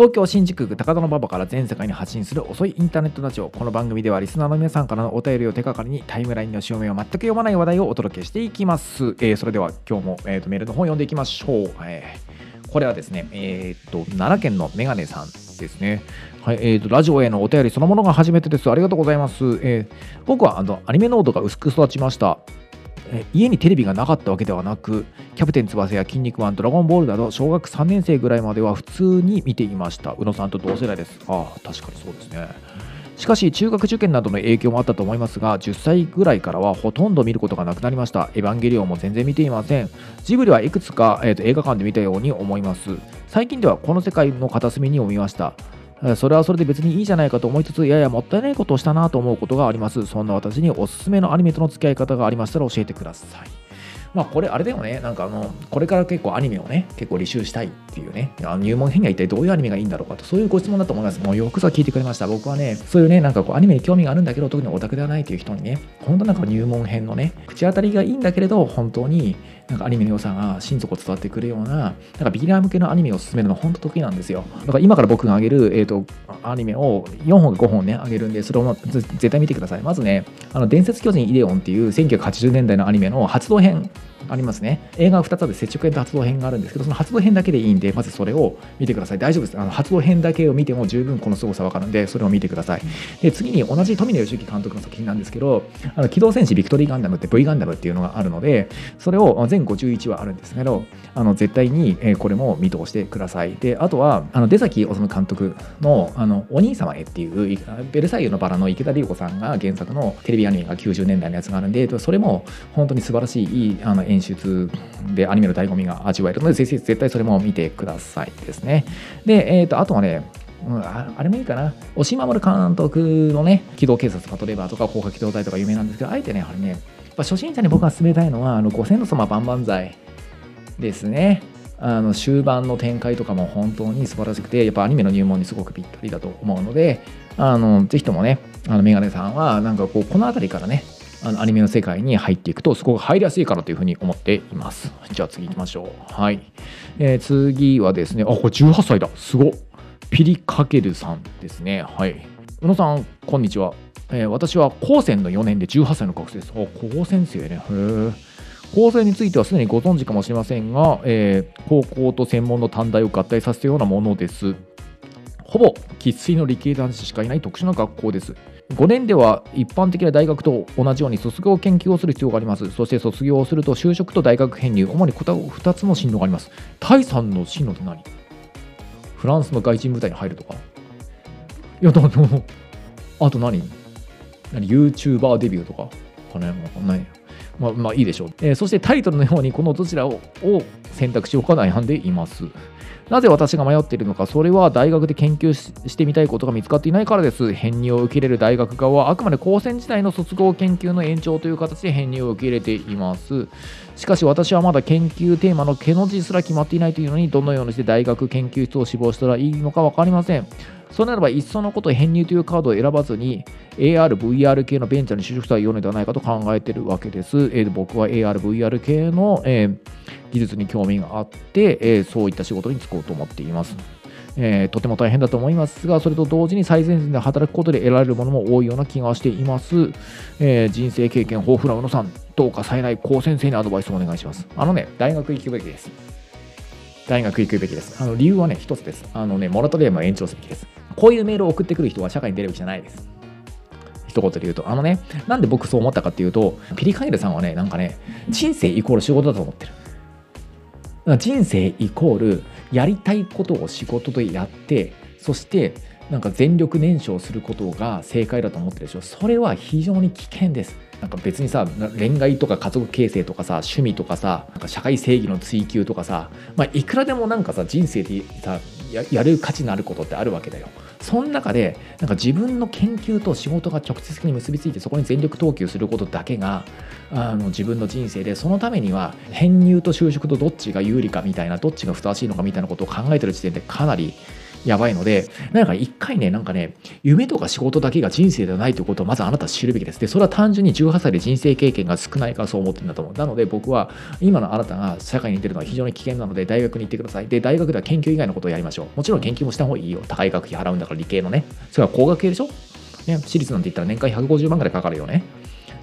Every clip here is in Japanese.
東京新宿区高田馬場から全世界に発信する遅いインターネットラジオこの番組ではリスナーの皆さんからのお便りを手がかりにタイムラインの潮目を全く読まない話題をお届けしていきます、えーそれでは今日も、えーとメールの方を読んでいきましょう、えーこれはですね、えー、と奈良県のメガネさんですね、はいえー、とラジオへのお便りそのものが初めてです。ありがとうございます、えー僕はあのアニメノートが薄く育ちました。家にテレビがなかったわけではなく、キャプテン翼や筋肉マン、ドラゴンボールなど、小学3年生ぐらいまでは普通に見ていました。宇野さんと同世代です。あ、確かにそうですね。しかし、中学受験などの影響もあったと思いますが、10歳ぐらいからはほとんど見ることがなくなりました。エヴァンゲリオンも全然見ていません。ジブリはいくつか、えーと映画館で見たように思います。最近ではこの世界の片隅にを見ました。えそれはそれで別にいいじゃないかと思いつつ、ややもったいないことをしたなと思うことがあります。そんな私におすすめのアニメとの付き合い方がありましたら教えてください。まあこれあれだよね、なんかあの、これから結構アニメをね、結構履修したいっていうね、あの入門編には一体どういうアニメがいいんだろうかと、そういうご質問だと思います。もうよくぞ聞いてくれました。僕はね、そういうね、なんかこうアニメに興味があるんだけど、特にオタクではないという人にね、本当なんか入門編のね、口当たりがいいんだけれど、本当になんかアニメの良さが心底伝わってくるような、なんかビギナー向けのアニメを進めるの本当得意なんですよ。だから今から僕が上げる、えー、とアニメを4本か5本ね、上げるんで、それを絶対見てください。まずね、あの伝説巨人イデオンっていう1980年代のアニメの発動編ありますね。映画が2つあって、接触編と発動編があるんですけど、その発動編だけでいいんで、まずそれを見てください。大丈夫です。あの発動編だけを見ても十分この凄さわかるんで、それを見てください。で、次に同じ富野義行監督の作品なんですけど、あの機動戦士ビクトリーガンダムって V ガンダムっていうのがあるので、それを全51話あるんですけど、あの絶対にえーこれも見通してください。で、あとは、あの出崎治監督のあのお兄様へっていう、いベルサイユのバラの池田理子さんが原作のテレビアニメが90年代のやつがあるんで、それも本当に素晴らしいいいあの演出でアニメの醍醐味が味わえるので、ぜひ絶対それも見てくださいですね。で、えー、とあとはね、うんあれもいいかな、押井守監督のね、機動警察パトレーバーとか、高架機動隊とか有名なんですけど、あえてね、あれね、初心者に僕が勧めたいのは、あのご先祖様万々歳ですね。あの終盤の展開とかも本当に素晴らしくて、やっぱアニメの入門にすごくぴったりだと思うので、あのぜひともね、あのメガネさんは、なんかこう、この辺りからね、あのアニメの世界に入っていくと、すごく入りやすいかなというふうに思っています。じゃあ次行きましょう。はい。えー次はですね、あ、これ18歳だ。すご。ピリかけるさんですね。はい。宇野さん、こんにちは。えー私は高専の4年で18歳の学生です。あ、高専生ね。へえ。高専についてはすでにご存知かもしれませんが、えー高校と専門の短大を合体させたようなものです。ほぼ生粋の理系男子しかいない特殊な学校です。5年では一般的な大学と同じように卒業研究をする必要があります。そして卒業をすると就職と大学編入、主に2つの進路があります。第3の進路って何？フランスの外人部隊に入るとか？いや、だからあと何？何 ?YouTuber デビューとか？かねわかんない。まあ、まあいいでしょう、えーそしてタイトルのようにこのどちらを選択しようか悩んでいます。なぜ私が迷っているのか、それは大学で研究してみたいことが見つかっていないからです。編入を受け入れる大学側はあくまで高専時代の卒業研究の延長という形で編入を受け入れています。しかし私はまだ研究テーマの毛の字すら決まっていないというのに、どのようにして大学研究室を志望したらいいのか分かりません。そうならば、いっそのこと編入というカードを選ばずに、AR、VR 系のベンチャーに就職したらよいのではないかと考えているわけです。えー僕は AR、VR 系の、えー技術に興味があって、えーそういった仕事に就こうと思っています。えーとても大変だと思いますが、それと同時に最前線で働くことで得られるものも多いような気がしています。えー人生経験豊富な宇野さん、どうか冴えない高先生にアドバイスをお願いします。あのね、大学行くべきです。大学行くべきです。あの理由はね、一つです。あのね、モラトリアムは延長すべきです。こういうメールを送ってくる人は社会に出るべきじゃないです。一言で言うと、あのね、なんで僕そう思ったかっていうと、ピリカエルさんはね、なんかね、人生イコール仕事だと思ってる。人生イコールやりたいことを仕事でやって、そしてなんか全力燃焼することが正解だと思ってるでしょ。それは非常に危険です。なんか別にさ恋愛とか家族形成とかさ趣味とかさなんか社会正義の追求とかさ、まあ、いくらでもなんかさ人生でさやる価値のあることってあるわけだよ。その中でなんか自分の研究と仕事が直接的に結びついてそこに全力投球することだけがあの自分の人生でそのためには編入と就職とどっちが有利かみたいなどっちがふさわしいのかみたいなことを考えてる時点でかなりやばいのでなんか一回ねなんかね夢とか仕事だけが人生ではないということをまずあなた知るべきです。でそれは単純に18歳で人生経験が少ないからそう思ってるんだと思う。なので僕は今のあなたが社会に出るのは非常に危険なので大学に行ってください。で大学では研究以外のことをやりましょう。もちろん研究もした方がいいよ。高い学費払うんだから理系のね。それは工学系でしょ？ね、私立なんて言ったら年間150万ぐらいかかるよね。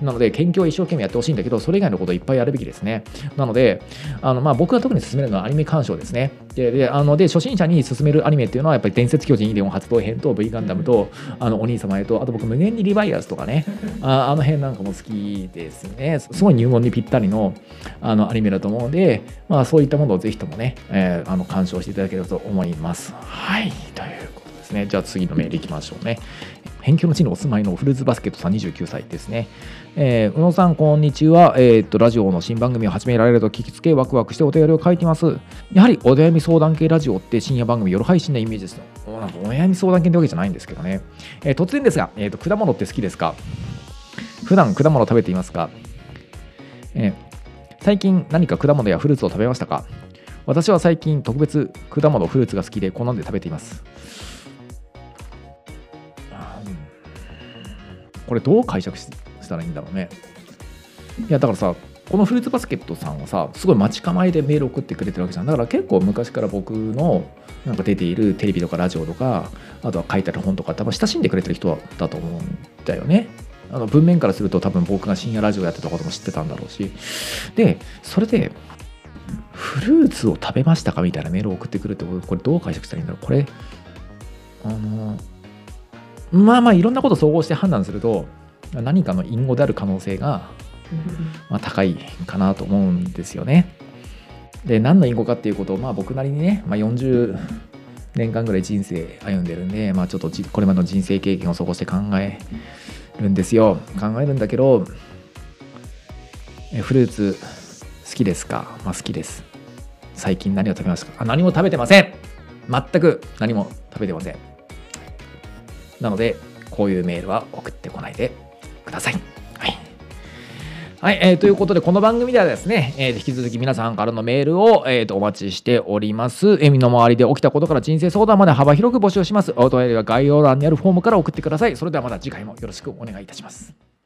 なので、研究は一生懸命やってほしいんだけど、それ以外のことをいっぱいやるべきですね。なので、あのまあ、僕が特に勧めるのはアニメ鑑賞ですね。で、であので初心者に勧めるアニメっていうのは、やっぱり伝説巨人イデオン発動編と V ガンダムと、あのお兄様へと、あと僕、無限にリバイアスとかね、ああの辺なんかも好きですね。すごい入門にぴったりのあのアニメだと思うので、まあ、そういったものをぜひともね、えー、あの鑑賞していただければと思います。はい、ということですね。じゃあ次のメールいきましょうね。辺境の地にお住まいのフルーツバスケットさん29歳ですね。えー、宇野さん、こんにちは。えー、っと、ラジオの新番組を始められると聞きつけ、ワクワクしてお便りを書いてます。やはりお悩み相談系ラジオって深夜番組夜配信なイメージですよ。お悩み相談系ってわけじゃないんですけどね。えー、突然ですが、えー、っと、果物って好きですか？普段果物食べていますか、えー、最近何か果物やフルーツを食べましたか？私は最近特別果物、フルーツが好きで好んで食べています。これどう解釈したらいいんだろうね。いやだからさこのフルーツバスケットさんはさすごい待ち構えでメール送ってくれてるわけじゃん。だから結構昔から僕のなんか出ているテレビとかラジオとかあとは書いてある本とか多分親しんでくれてる人だと思うんだよね。あの文面からすると多分僕が深夜ラジオやってたことも知ってたんだろうし。でそれでフルーツを食べましたか？みたいなメールを送ってくるってこれどう解釈したらいいんだろう？これあのまあまあいろんなこと総合して判断すると何かの隠語である可能性が、まあ、高いかなと思うんですよね。で何の隠語かっていうことをまあ僕なりにね、まあ、40年間ぐらい人生歩んでるんで、まあ、ちょっとこれまでの人生経験を総合して考えるんですよ。考えるんだけどえフルーツ好きですか、まあ、好きです。最近何を食べますか？あ何も食べてません。全く何も食べてませんなので、こういうメールは送ってこないでください。はい。はい、えー、ということで、この番組ではですね、えー、引き続き皆さんからのメールを、えーと、お待ちしております。え身の回りで起きたことから人生相談まで幅広く募集します。お問い合わせは概要欄にあるフォームから送ってください。それではまた次回もよろしくお願いいたします。